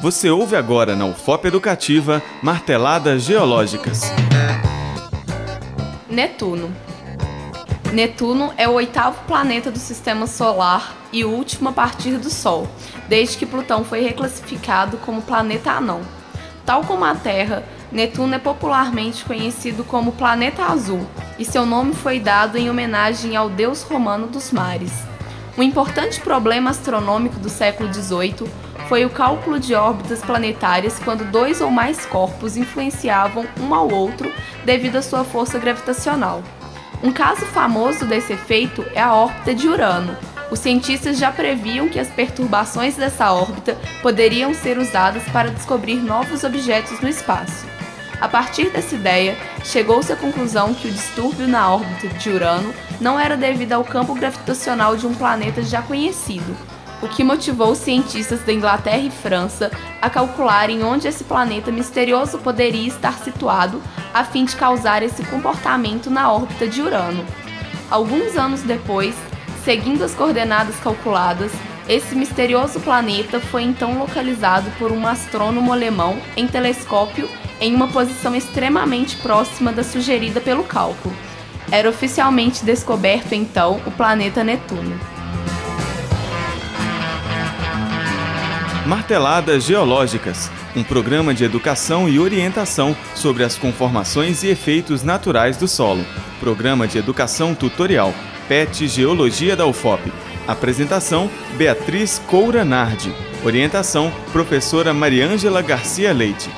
Você ouve agora na UFOP Educativa Marteladas Geológicas. Netuno. Netuno é o oitavo planeta do sistema solar e o último a partir do Sol, desde que Plutão foi reclassificado como planeta anão. Tal como a Terra, Netuno é popularmente conhecido como planeta azul e seu nome foi dado em homenagem ao deus romano dos mares. Um importante problema astronômico do século XVIII foi o cálculo de órbitas planetárias quando dois ou mais corpos influenciavam um ao outro devido à sua força gravitacional. Um caso famoso desse efeito é a órbita de Urano. Os cientistas já previam que as perturbações dessa órbita poderiam ser usadas para descobrir novos objetos no espaço. A partir dessa ideia, chegou-se à conclusão que o distúrbio na órbita de Urano não era devido ao campo gravitacional de um planeta já conhecido, o que motivou os cientistas da Inglaterra e França a calcularem onde esse planeta misterioso poderia estar situado a fim de causar esse comportamento na órbita de Urano. Alguns anos depois, seguindo as coordenadas calculadas, esse misterioso planeta foi então localizado por um astrônomo alemão em telescópio em uma posição extremamente próxima da sugerida pelo cálculo. Era oficialmente descoberto então o planeta Netuno. Marteladas Geológicas, um programa de educação e orientação sobre as conformações e efeitos naturais do solo. Programa de educação tutorial, PET Geologia da UFOP. Apresentação: Beatriz Coura Nardi. Orientação: Professora Mariângela Garcia Leite.